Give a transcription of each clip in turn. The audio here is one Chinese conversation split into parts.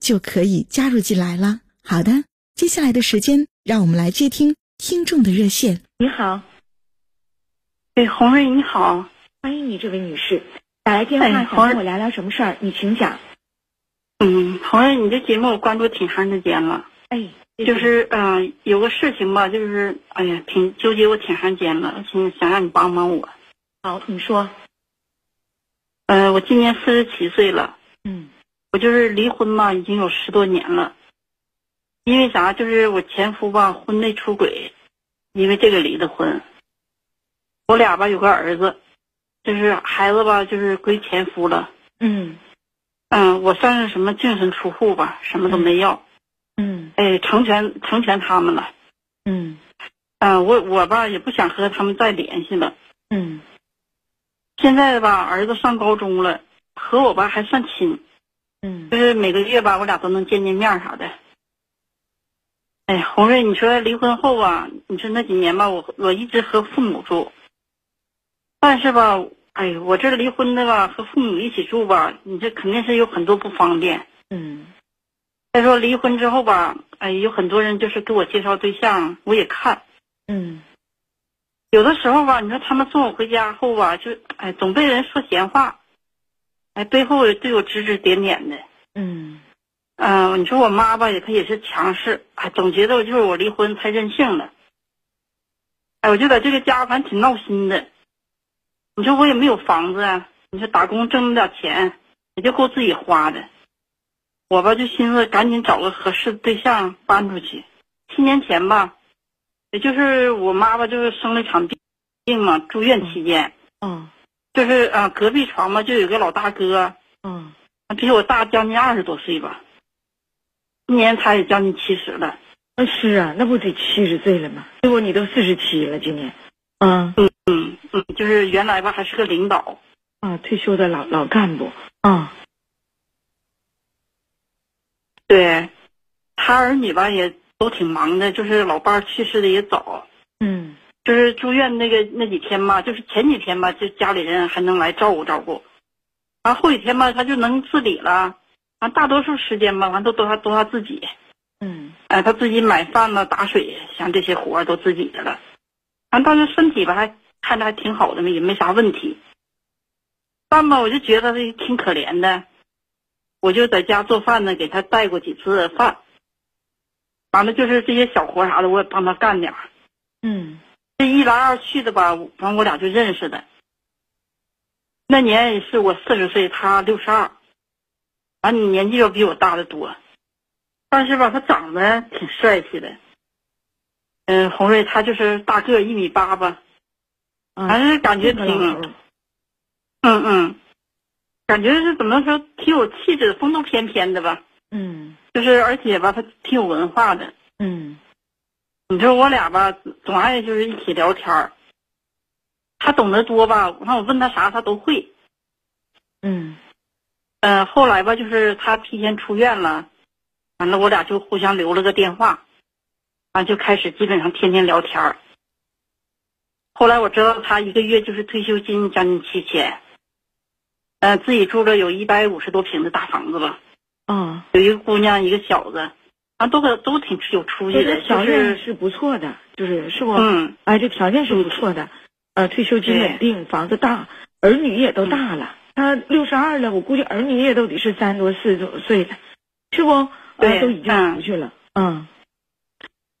就可以加入进来了。好的，接下来的时间，让我们来接听听众的热线。你好，哎，红瑞你好，欢迎你，这位女士打来电话想跟我聊聊什么事儿？你请讲。嗯，红瑞，你这节目我关注挺长时间了。哎。就是嗯，有个事情吧，就是哎呀，挺纠结我挺长时间了，想想让你帮帮我。好，你说。嗯，我今年四十七岁了。嗯。我就是离婚嘛，已经有十多年了。因为啥？就是我前夫吧，婚内出轨，因为这个离的婚。我俩吧有个儿子，就是孩子吧，就是归前夫了。嗯。嗯，我算是什么净身出户吧，什么都没要。嗯，哎，成全成全他们了。嗯，嗯，我我吧也不想和他们再联系了。嗯，现在吧，儿子上高中了，和我吧还算亲。嗯，就是每个月吧，我俩都能见见面啥的。哎呀，红瑞，你说离婚后啊，你说那几年吧，我我一直和父母住。但是吧，哎，我这离婚的吧，和父母一起住吧，你这肯定是有很多不方便。嗯。再说离婚之后吧，哎，有很多人就是给我介绍对象，我也看，嗯，有的时候吧，你说他们送我回家后吧，就哎总被人说闲话，哎，背后也对我指指点点的，嗯，嗯，你说我妈吧，也她也是强势，哎，总觉得就是我离婚太任性了，哎，我就在这个家反正挺闹心的，你说我也没有房子，你说打工挣那点钱也就够自己花的。我吧就寻思赶紧找个合适的对象搬出去。七年前吧，也就是我妈吧就是生了一场病，病嘛住院期间，嗯，就是啊隔壁床嘛就有个老大哥，嗯，比我大将近二十多岁吧，今年他也将近七十了。那是啊，那不得七十岁了吗？结果你都四十七了，今年，嗯嗯嗯嗯，就是原来吧还是个领导，啊退休的老老干部，啊。对，他儿女吧也都挺忙的，就是老伴儿去世的也早，嗯，就是住院那个那几天吧，就是前几天吧，就家里人还能来照顾照顾，完后几天吧，他就能自理了，完大多数时间吧，完都都他都他自己，嗯，哎，他自己买饭了、打水，像这些活儿都自己的了，完但是身体吧还看着还挺好的嘛，也没啥问题，但吧我就觉得他挺可怜的。我就在家做饭呢，给他带过几次饭。完了就是这些小活啥的，我也帮他干点儿。嗯，这一来二去的吧，完我俩就认识的。那年是我四十岁，他六十二，完你年纪要比我大的多，但是吧，他长得挺帅气的。嗯，红瑞他就是大个一米八吧，反正感觉挺，嗯嗯。感觉是怎么说，挺有气质，风度翩翩的吧？嗯，就是而且吧，他挺有文化的。嗯，你说我俩吧，总爱就是一起聊天儿。他懂得多吧？完我问他啥，他都会。嗯，嗯，后来吧，就是他提前出院了，完了我俩就互相留了个电话，完就开始基本上天天聊天儿。后来我知道他一个月就是退休金将近七千。呃，自己住着有一百五十多平的大房子吧，嗯，有一个姑娘，一个小子，啊，都都挺有出息的，条件是不错的，就是是不？嗯，哎，这条件是不错的，呃，退休金稳定，房子大，儿女也都大了，他六十二了，我估计儿女也都得是三多四多岁了，是不？对都已经嗯出去了。嗯，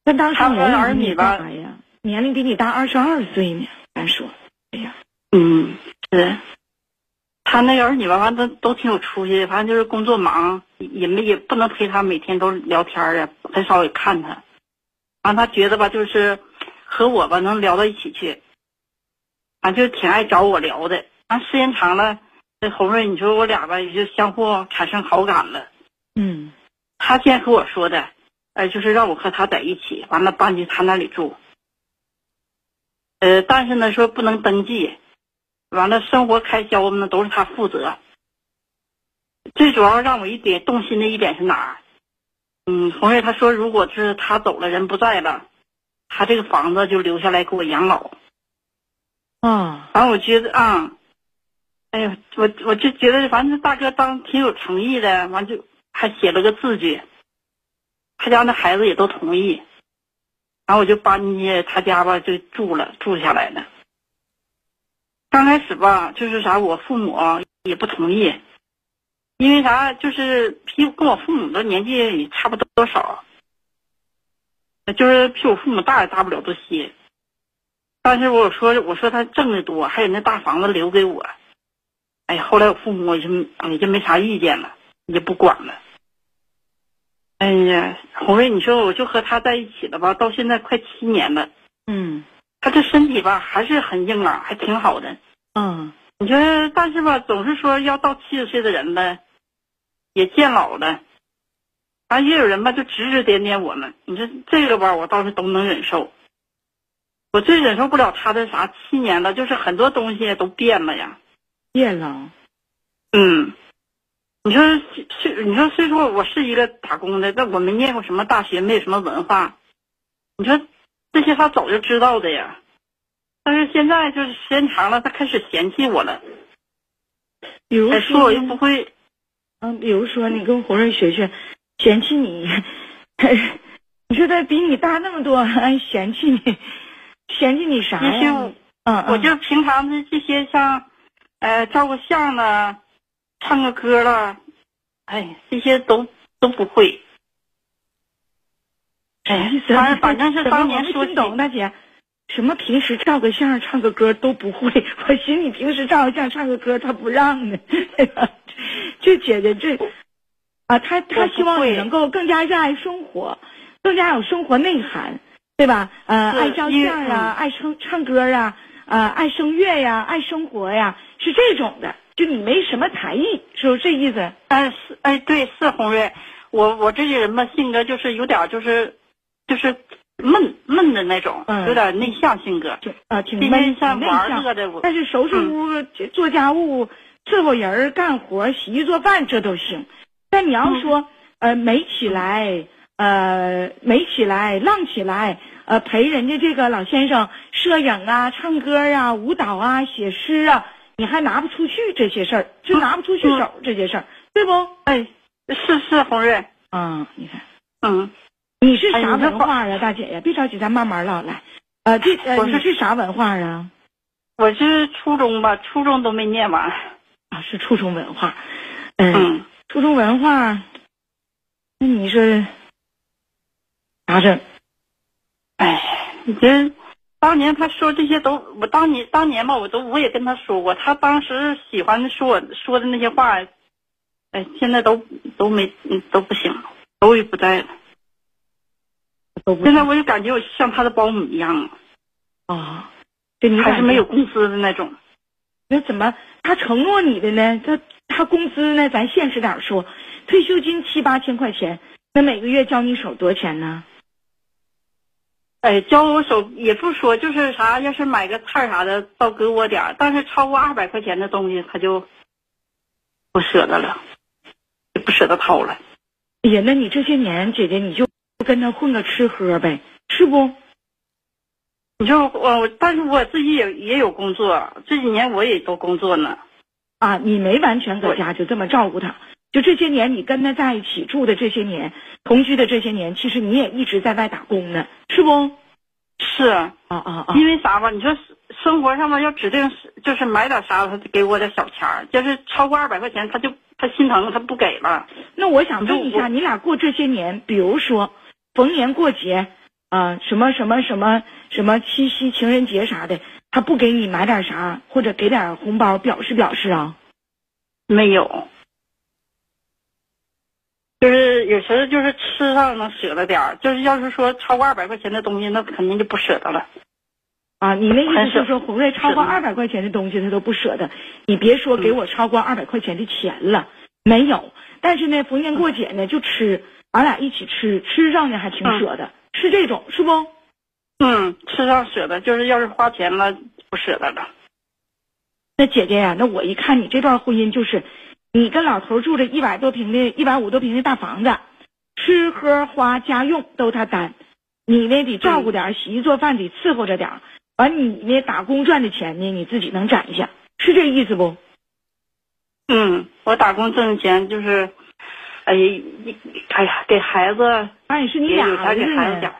那当时他们年龄儿女吧大呀，年龄比你大二十二岁呢。咱说，哎呀，嗯，是。他那个儿女吧，反正都挺有出息的，反正就是工作忙，也没也不能陪他每天都聊天儿啊，很少也看他。完，他觉得吧，就是和我吧能聊到一起去，反正就挺爱找我聊的。完，时间长了，这红瑞，你说我俩吧也就相互产生好感了。嗯他先和我说的，呃，就是让我和他在一起，完了搬去他那里住。呃，但是呢，说不能登记，完了生活开销呢都是他负责。最主要让我一点动心的一点是哪儿？嗯，红月他说，如果是他走了，人不在了，他这个房子就留下来给我养老。啊，完，我觉得啊，哎呀，我我就觉得，反正大哥当挺有诚意的，完就还写了个字据，他家那孩子也都同意，然后我就搬进去他家吧，就住了，住下来了。刚开始吧，就是啥，我父母啊也不同意，因为啥，就是比跟我父母的年纪也差不多多少，就是比我父母大也大不了多些。但是我说我说他挣的多，还有那大房子留给我，哎呀，后来我父母也就也就没啥意见了，也不管了。哎呀，红瑞，你说我就和他在一起了吧，到现在快七年了，嗯他这身体吧还是很硬朗，还挺好的。嗯你说，但是吧，总是说要到七十岁的人了，也见老了，完也有人吧就指指点点我们。你说这个吧，我倒是都能忍受。我最忍受不了他的啥，七年了，就是很多东西都变了呀。变了，嗯，你说虽你说虽说我是一个打工的，但我没念过什么大学，没有什么文化，你说这些他早就知道的呀。但是现在就是时间长了，他开始嫌弃我了，比如哎，说我又不会，嗯，比如说你跟红瑞学学，嫌弃你，你说他比你大那么多，还嫌弃你，嫌弃你啥呀？嗯，我就平常的这些像，呃，照个相了，唱个歌了，哎，这些都都不会。哎反正反正是当年说懂，大姐，什么平时照个相、唱个歌都不会。我寻你平时照个相、唱个歌，他不让呢。这姐姐这啊，他他希望你能够更加热爱生活，更加有生活内涵，对吧？呃，爱照相啊，嗯爱唱唱歌啊，呃，爱声乐呀，爱生活呀，是这种的。就你没什么才艺，是不是这意思？哎是哎对是红瑞，我我这些人吧性格就是有点就是就是闷闷的那种，嗯有点内向性格。就啊，挺闷，像。玩乐的，我但是收拾屋、做家务、伺候人、干活、洗衣做饭，这都行。但你要说、呃美起来，呃美起来、浪起来，呃陪人家这个老先生摄影啊、唱歌啊、舞蹈啊、写诗啊，你还拿不出去这些事儿，就拿不出去手、这些事儿，对不？哎是是红瑞，嗯，你看嗯，你是啥文化啊，大姐呀？别着急，咱慢慢唠来。呃，这呃我是你是啥文化啊？我是初中吧，初中都没念完。啊，是初中文化，嗯，嗯，初中文化，那你说咋整？哎，你这当年他说这些都，我当年当年吧，我都我也跟他说过，他当时喜欢说我说的那些话，哎，现在都都没嗯都不行了，都已不在了。都不现在我就感觉我像他的保姆一样，啊，这你还是没有工资的那种。那怎么他承诺你的呢？他他工资呢？咱现实点儿说，退休金七八千块钱，那每个月交你手多少钱呢？哎，交我手也不说，就是啥，要是买个菜啥的，倒给我点儿，但是超过二百块钱的东西，他就不舍得了，也不舍得掏了。哎呀，那你这些年姐姐你就跟他混个吃喝呗，是不？你说我，但是我自己也也有工作，这几年我也都工作呢。啊，你没完全搁家就这么照顾他，就这些年你跟他在一起住的这些年，同居的这些年，其实你也一直在外打工呢，是不？是，啊啊啊！因为啥吧？你说生活上吧要指定就是买点啥，他给我点小钱儿，就是超过二百块钱，他就他心疼，他不给了。那我想问一下，你俩过这些年，比如说逢年过节啊、什么什么什么什么七夕、情人节啥的，他不给你买点啥，或者给点红包表示表示啊？没有，就是有时候就是吃上能舍得点儿，就是要是说超过二百块钱的东西，那肯定就不舍得了。啊，你那意思就是说，红瑞超过二百块钱的东西他都不舍得，你别说给我超过二百块钱的钱了，没有。但是呢，逢年过节呢就吃，俺俩一起吃，吃上呢还挺舍得，是这种是不？嗯，吃上舍得，就是要是花钱了不舍得了。那姐姐呀、那我一看你这段婚姻就是，你跟老头住着一百多平的、一百五多平的大房子，吃喝花家用都他担，你呢得照顾点儿，洗衣做饭得伺候着点，完你呢打工赚的钱呢你自己能攒下，是这意思不？嗯，我打工挣的钱就是，哎呀，一哎呀，给孩子哎，是你俩也有钱儿子呢给孩子。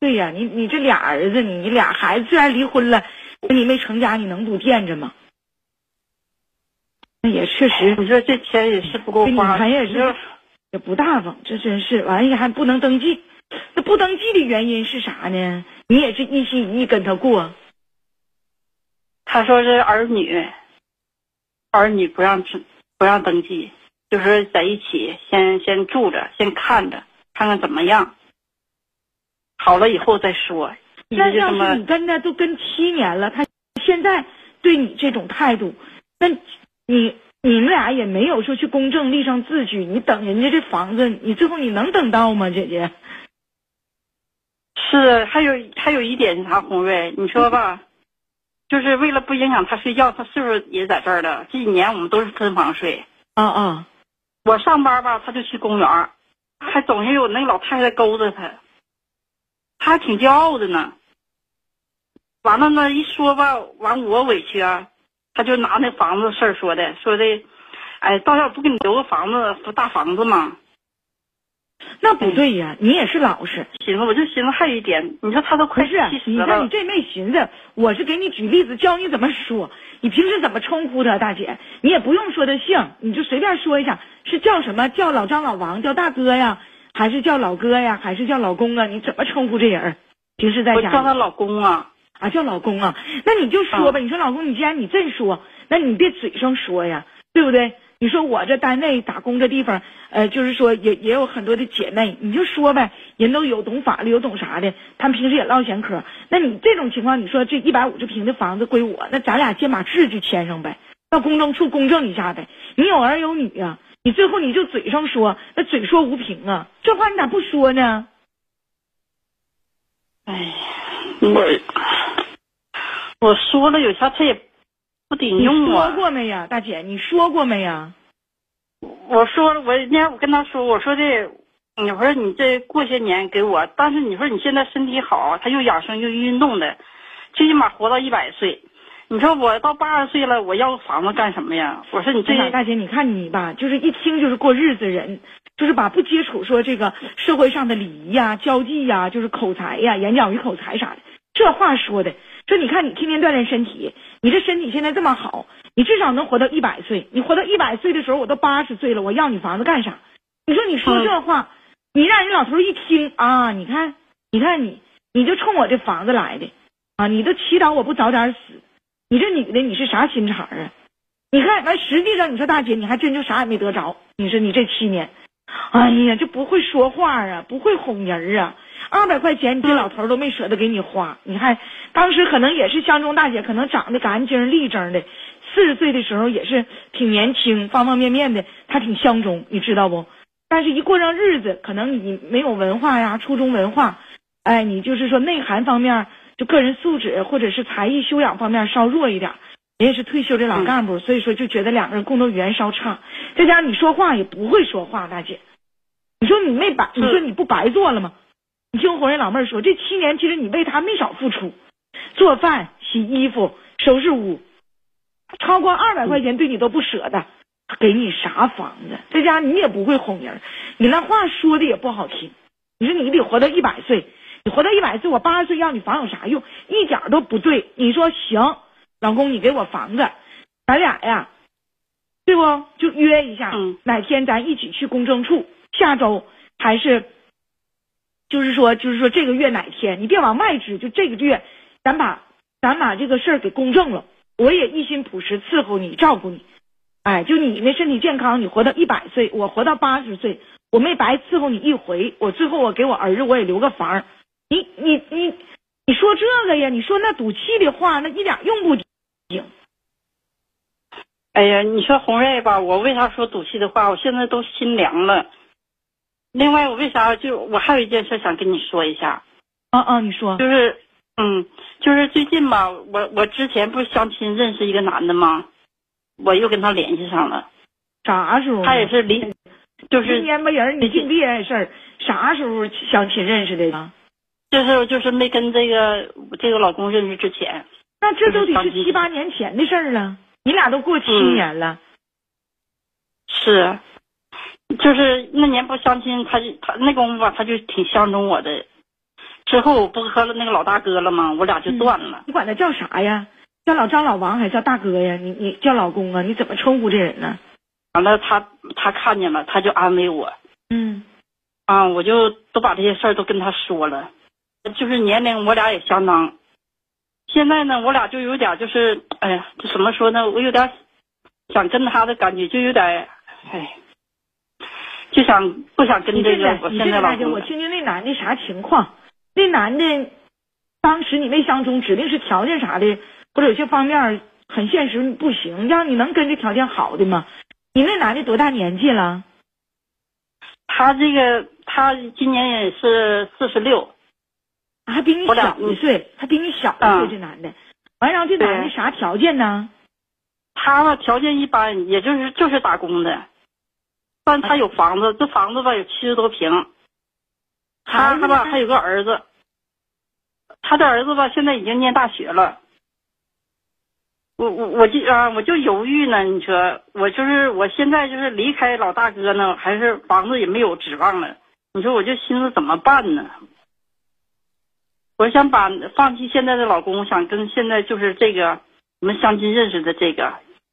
对呀，你你这俩儿子，你你俩孩子虽然离婚了，你没成家，你能不惦着吗？那也确实你说这钱也是不够花，看也是也不大方，这真是完了还不能登记。那不登记的原因是啥呢？你也是一心一意跟他过，他说是儿女，儿女不让登不让登记，就是在一起先先住着，先看着，看看怎么样。好了以后再说。一那要是你跟他都跟七年了，他现在对你这种态度，那你你们俩也没有说去公证立上字据，你等人家这房子，你最后你能等到吗，姐姐？是，还有还有一点是啥，红瑞，你说吧，就是为了不影响他睡觉，他岁数也在这儿了。这几年我们都是分房睡，啊啊，我上班吧，他就去公园，还总是有那老太太勾着他，他还挺骄傲的呢。完了呢，一说吧，完我委屈啊，他就拿那房子事儿说的，说的，哎，到时候不给你留个房子，不大房子吗？那不对呀，你也是老实。寻思，我就寻思还有一点，你说他都快不是啊七十了你看你，这没寻思，我是给你举例子，教你怎么说。你平时怎么称呼他，大姐？你也不用说他姓，你就随便说一下，是叫什么？叫老张、老王，叫大哥呀，还是叫老哥呀，还是叫老公啊？你怎么称呼这人？平时在家我叫他老公啊。啊，叫老公啊？那你就说吧，你说老公，你既然你这么说，那你别嘴上说呀，对不对？你说我这单位打工这地方，呃，就是说也也有很多的姐妹，你就说呗，人都有懂法律，有懂啥的，他们平时也唠闲嗑。那你这种情况，你说这一百五十平的房子归我，那咱俩先把字据签上呗，到公证处公证一下呗。你有儿有女啊，你最后你就嘴上说，那嘴说无凭啊，这话你咋不说呢？哎呀，我我说了有啥他也不顶你说。过没呀，大姐？你说过没呀？我说了，我那天我跟他说，我说这，你说你这过些年给我，但是你说你现在身体好，他又养生又运动的，最起码活到一百岁。你说我到八十岁了，我要个房子干什么呀？我说你这大姐，你看你吧，就是一听就是过日子人，就是把不接触说这个社会上的礼仪呀、交际呀、就是口才呀、演讲与口才啥的，这话说的，说你看你天天锻炼身体，你这身体现在这么好，你至少能活到一百岁。你活到一百岁的时候，我都八十岁了，我要你房子干啥？你说你说这话，你让人老头一听啊，你看，你看你，你就冲我这房子来的啊，你都祈祷我不早点死。你这女的你是啥心肠啊？你看完，实际上你说大姐，你还真就啥也没得着。你说你这七年，哎呀，这不会说话啊，不会哄人啊。二百块钱，你这老头都没舍得给你花。你看当时可能也是相中大姐，可能长得干净立正的，四十岁的时候也是挺年轻，方方面面的，她挺相中，你知道不？但是一过上日子，可能你没有文化呀，初中文化，哎，你就是说内涵方面，就个人素质或者是才艺修养方面稍弱一点。人家是退休的老干部，所以说就觉得两个人共同语言稍差，再加上你说话也不会说话，大姐，你说你没白，你说你不白做了吗？你听红人老妹儿说，这七年其实你为他没少付出，做饭、洗衣服、收拾屋，超过二百块钱对你都不舍得，给你啥房子？再加上你也不会哄人，你那话说的也不好听。你说你得活到一百岁，你活到一百岁，我八十岁要你房有啥用？一点都不对。你说行，老公，你给我房子，咱俩呀，对不？就约一下，嗯哪天咱一起去公证处？下周还是，就是说，就是说这个月哪天？你别往外支，就这个月，咱把咱把这个事儿给公证了。我也一心朴实伺候你，照顾你。哎，就你那身体健康，你活到一百岁，我活到八十岁，我没白伺候你一回。我最后我给我儿子我也留个房。你你你你说这个呀？你说那赌气的话，那一点用不顶。哎呀，你说红瑞吧，我为啥说赌气的话？我现在都心凉了。另外，我为啥就我还有一件事想跟你说一下，啊啊，你说就是嗯，就是最近吧，我我之前不是相亲认识一个男的吗？我又跟他联系上了，啥时候？他也是离，就是今年吧人，你净别人事儿。啥时候相亲认识的呀？就是就是没跟这个这个老公认识之前，那这都得是七八年前的事儿了。你俩都过七嗯年了，是，就是那年不相亲，他就他那功夫吧，他就挺相中我的。之后我不和那个老大哥了吗？我俩就断了。你管他叫啥呀？叫老张、老王还是叫大哥呀？你你叫老公啊？你怎么称呼这人呢？完了，他他看见了，他就安慰我嗯啊，我就都把这些事儿都跟他说了。就是年龄我俩也相当，现在呢，我俩就有点就是，哎呀，这怎么说呢？我有点想跟他的感觉，就有点，哎，就想不想跟你这这个我你现在老这个大姐，我。听听那男的啥情况？那男的当时你没相中，指定是条件啥的，或者有些方面很现实不行，要你能跟这条件好的吗？你那男的多大年纪了？他这个他今年也是四十六，还比你小一岁，还比你小一岁，嗯这男的。完，然后这男的啥条件呢？他吧条件一般，也就是就是打工的，但他有房子，这房子吧有七十多平，他他吧还有个儿子，他的儿子吧现在已经念大学了。我我我就啊我就犹豫呢，你说我就是我现在就是离开老大哥呢，还是房子也没有指望了，你说我就寻思怎么办呢？我想把放弃现在的老公，想跟现在就是这个我们相亲认识的这个，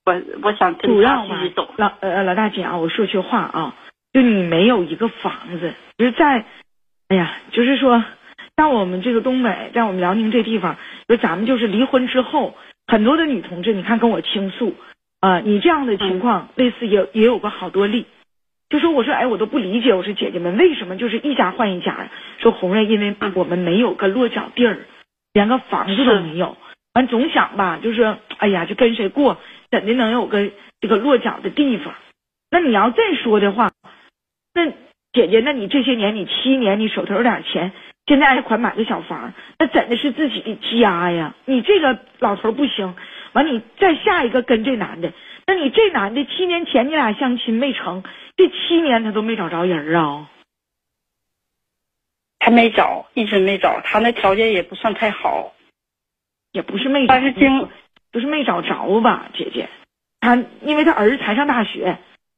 我我想主要嘛继续走。，老呃老大姐啊，我说句话啊，就你没有一个房子，就是在，哎呀，就是说，像我们这个东北，在我们辽宁这地方，就咱们就是离婚之后，很多的女同志，你看跟我倾诉，啊、你这样的情况，类似也也有过好多例。就说我说哎，我都不理解，我说姐姐们为什么就是一家换一家？说红瑞，因为我们没有个落脚地儿，连个房子都没有。完总想吧，就是哎呀，就跟谁过，怎的能有个这个落脚的地方？那你要再说的话，那姐姐，那你这些年你七年，你手头有点钱，现在还款买个小房，那怎的是自己的家呀？你这个老头不行，完你再下一个跟这男的，那你这男的七年前你俩相亲没成，这七年他都没找着人啊？还没找，一直没找，他那条件也不算太好。也不是没找，但是经不是没找着吧，姐姐，他因为他儿子才上大学，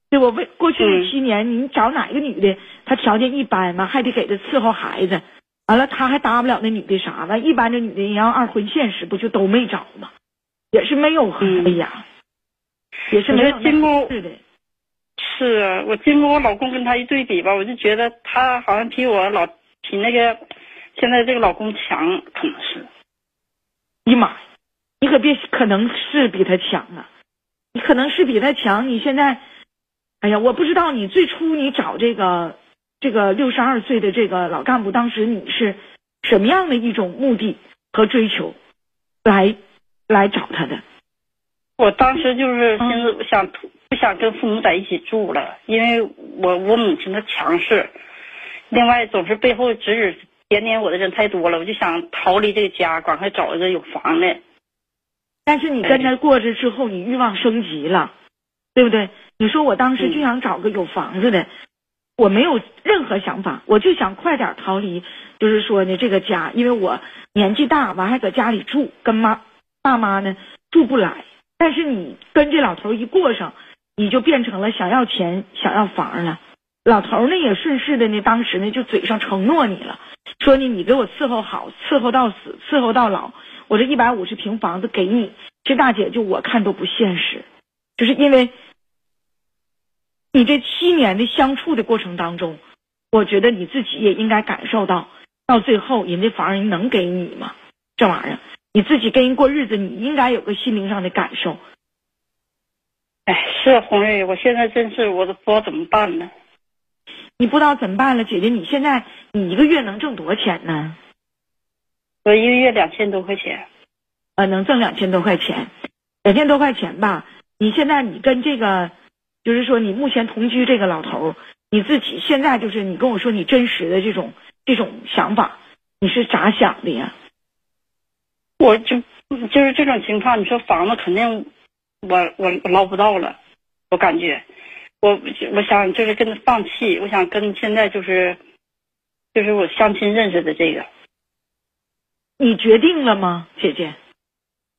对我为过去这嗯七年，你找哪个女的，她条件一般嘛，还得给他伺候孩子，完了他还搭不了那女的啥完一般这女的人要二婚现实，不就都没找吗？也是没有，嗯哎呀，也是没有经过是的，是啊，我经过我老公跟他一对比吧，我就觉得他好像比我老比那个现在这个老公强，可能是。哎呀妈呀，你可别可能是比他强啊，你可能是比他强，你现在，哎呀，我不知道你最初你找这个这个六十二岁的这个老干部，当时你是什么样的一种目的和追求来来找他的？我当时就是寻思，我想不想跟父母在一起住了，因为我我母亲的强势，另外总是背后指指点点我的人太多了，我就想逃离这个家，赶快找一个有房的。但是你跟他过着之后，你欲望升级了，对不对？你说我当时就想找个有房子的，我没有任何想法，我就想快点逃离，就是说呢这个家，因为我年纪大，完还搁家里住，跟妈爸妈呢住不来。但是你跟这老头一过上，你就变成了想要钱、想要房了。老头呢也顺势的呢，当时呢就嘴上承诺你了，说呢你给我伺候好，伺候到死，伺候到老，我这一百五十平房子给你。这大姐就我看都不现实，就是因为你这七年的相处的过程当中，我觉得你自己也应该感受到，到最后人家房人能给你吗？这玩意儿，你自己跟人过日子，你应该有个心灵上的感受。哎，是红瑞，我现在真是我都不知道怎么办呢。你不知道怎么办了，姐姐，你现在你一个月能挣多少钱呢？我一个月两千多块钱。呃，能挣两千多块钱，两千多块钱吧。你现在你跟这个，就是说你目前同居这个老头，你自己现在就是你跟我说你真实的这种这种想法，你是咋想的呀？我就就是这种情况，你说房子肯定我我我捞不到了，我感觉我我想就是跟他放弃，我想跟现在就是就是我相亲认识的这个，你决定了吗，姐姐？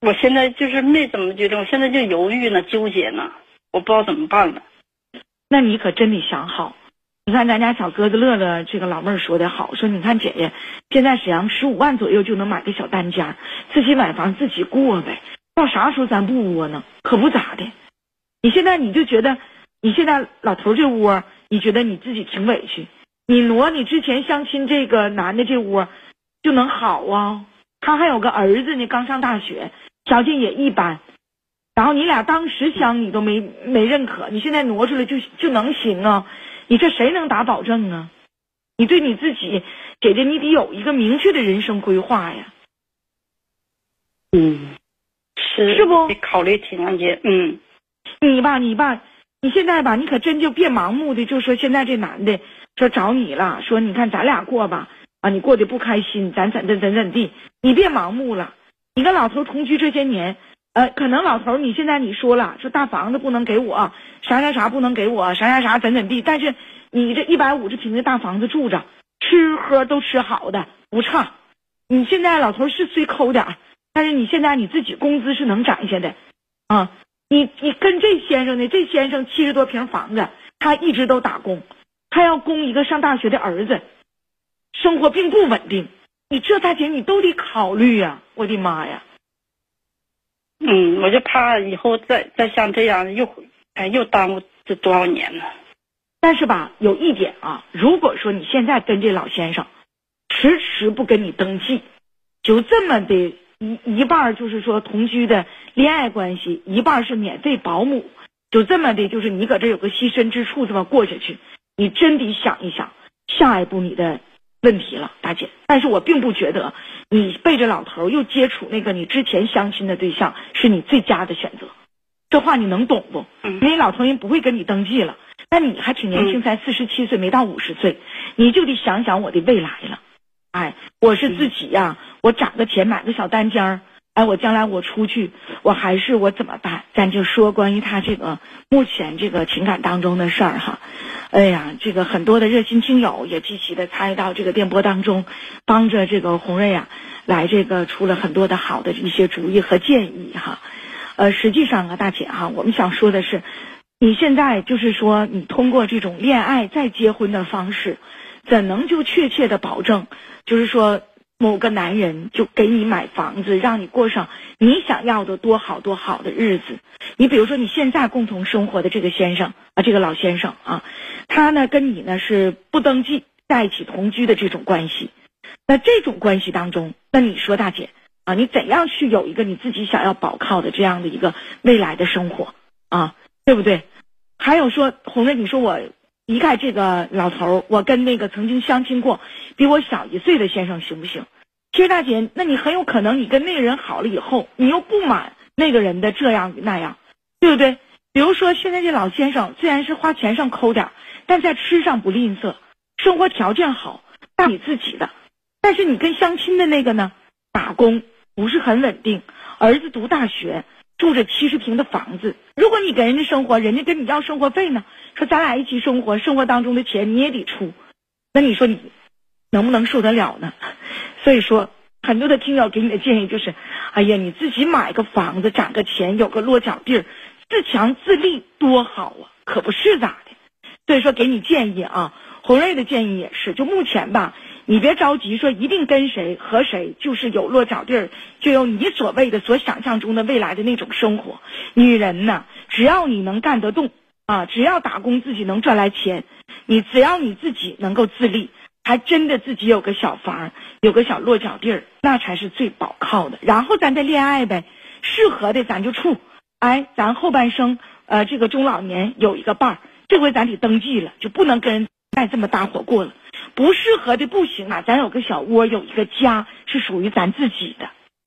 我现在就是没怎么决定，我现在就犹豫呢，纠结呢，我不知道怎么办了。那你可真得想好。你看咱家小哥子乐乐这个老妹儿说的好，说你看姐姐现在沈阳十五万左右就能买个小单间，自己买房自己过呗。到啥时候咱不窝呢？可不咋的。你现在你就觉得你现在老头这窝，你觉得你自己挺委屈。你挪你之前相亲这个男的这窝就能好啊？他还有个儿子呢，刚上大学。条件也一般，然后你俩当时相你都没没认可，你现在挪出来就就能行啊？你这谁能打保证啊？你对你自己，姐姐你得有一个明确的人生规划呀。嗯，是是不？得考虑挺长些。嗯，你吧，你吧，你现在吧，你可真就别盲目的就说现在这男的说找你了，说你看咱俩过吧，啊，你过得不开心，咱怎怎怎怎地，你别盲目了。你跟老头同居这些年，呃，可能老头你现在你说了，说大房子不能给我，啥啥啥不能给我，啥啥啥怎怎地。但是你这一百五十平的大房子住着，吃喝都吃好的，不差。你现在老头是虽抠点但是你现在你自己工资是能攒下的，啊，你你跟这先生呢，这先生七十多平房子，他一直都打工，他要供一个上大学的儿子，生活并不稳定。你这大姐你都得考虑呀！我的妈呀！嗯，我就怕以后再再像这样又哎又耽误这多少年呢？但是吧，有一点啊，如果说你现在跟这老先生迟迟不跟你登记，就这么的一一半就是说同居的恋爱关系，一半是免费保姆，就这么的，就是你搁这有个栖身之处，这么过下去，你真得想一想下一步你的。问题了，大姐，但是我并不觉得你背着老头又接触那个你之前相亲的对象是你最佳的选择，这话你能懂不？因为老头人不会跟你登记了，那你还挺年轻，才四十七岁，没到五十岁，你就得想想我的未来了。哎，我是自己呀，我攒个钱买个小单间儿。哎，我将来我出去，我还是我怎么办？咱就说关于他这个目前这个情感当中的事儿哈。哎呀，这个很多的热心听友也积极的参与到这个电波当中，帮着这个红瑞啊来这个出了很多的好的一些主意和建议哈。呃，实际上啊，大姐哈，我们想说的是，你现在就是说你通过这种恋爱再结婚的方式，怎能就确切的保证，就是说。某个男人就给你买房子，让你过上你想要的多好多好的日子。你比如说你现在共同生活的这个先生啊，这个老先生啊，他呢跟你呢是不登记在一起同居的这种关系。那这种关系当中，那你说大姐啊，你怎样去有一个你自己想要保靠的这样的一个未来的生活啊，对不对？还有说红瑞，你说我离开这个老头，我跟那个曾经相亲过比我小一岁的先生行不行？其实大姐，那你很有可能你跟那个人好了以后，你又不满那个人的这样那样，对不对？比如说现在这老先生虽然是花钱上抠点，但在吃上不吝啬，生活条件好，大你自己的。但是你跟相亲的那个呢，打工不是很稳定，儿子读大学，住着七十平的房子。如果你跟人家生活，人家跟你要生活费呢，说咱俩一起生活，生活当中的钱你也得出，那你说你能不能受得了呢？所以说，很多的听友给你的建议就是，哎呀，你自己买个房子，攒个钱，有个落脚地儿，自强自立多好啊，可不是咋的。所以说，给你建议啊，红瑞的建议也是，就目前吧，你别着急说一定跟谁和谁就是有落脚地儿，就有你所谓的所想象中的未来的那种生活。女人呢，只要你能干得动啊，只要打工自己能赚来钱，你只要你自己能够自立，还真的自己有个小房，有个小落脚地儿，那才是最保靠的。然后咱再恋爱呗，适合的咱就处。哎，咱后半生呃这个中老年有一个伴儿，这回咱得登记了，就不能跟人再这么搭伙过了。不适合的不行啊，咱有个小窝，有一个家是属于咱自己的。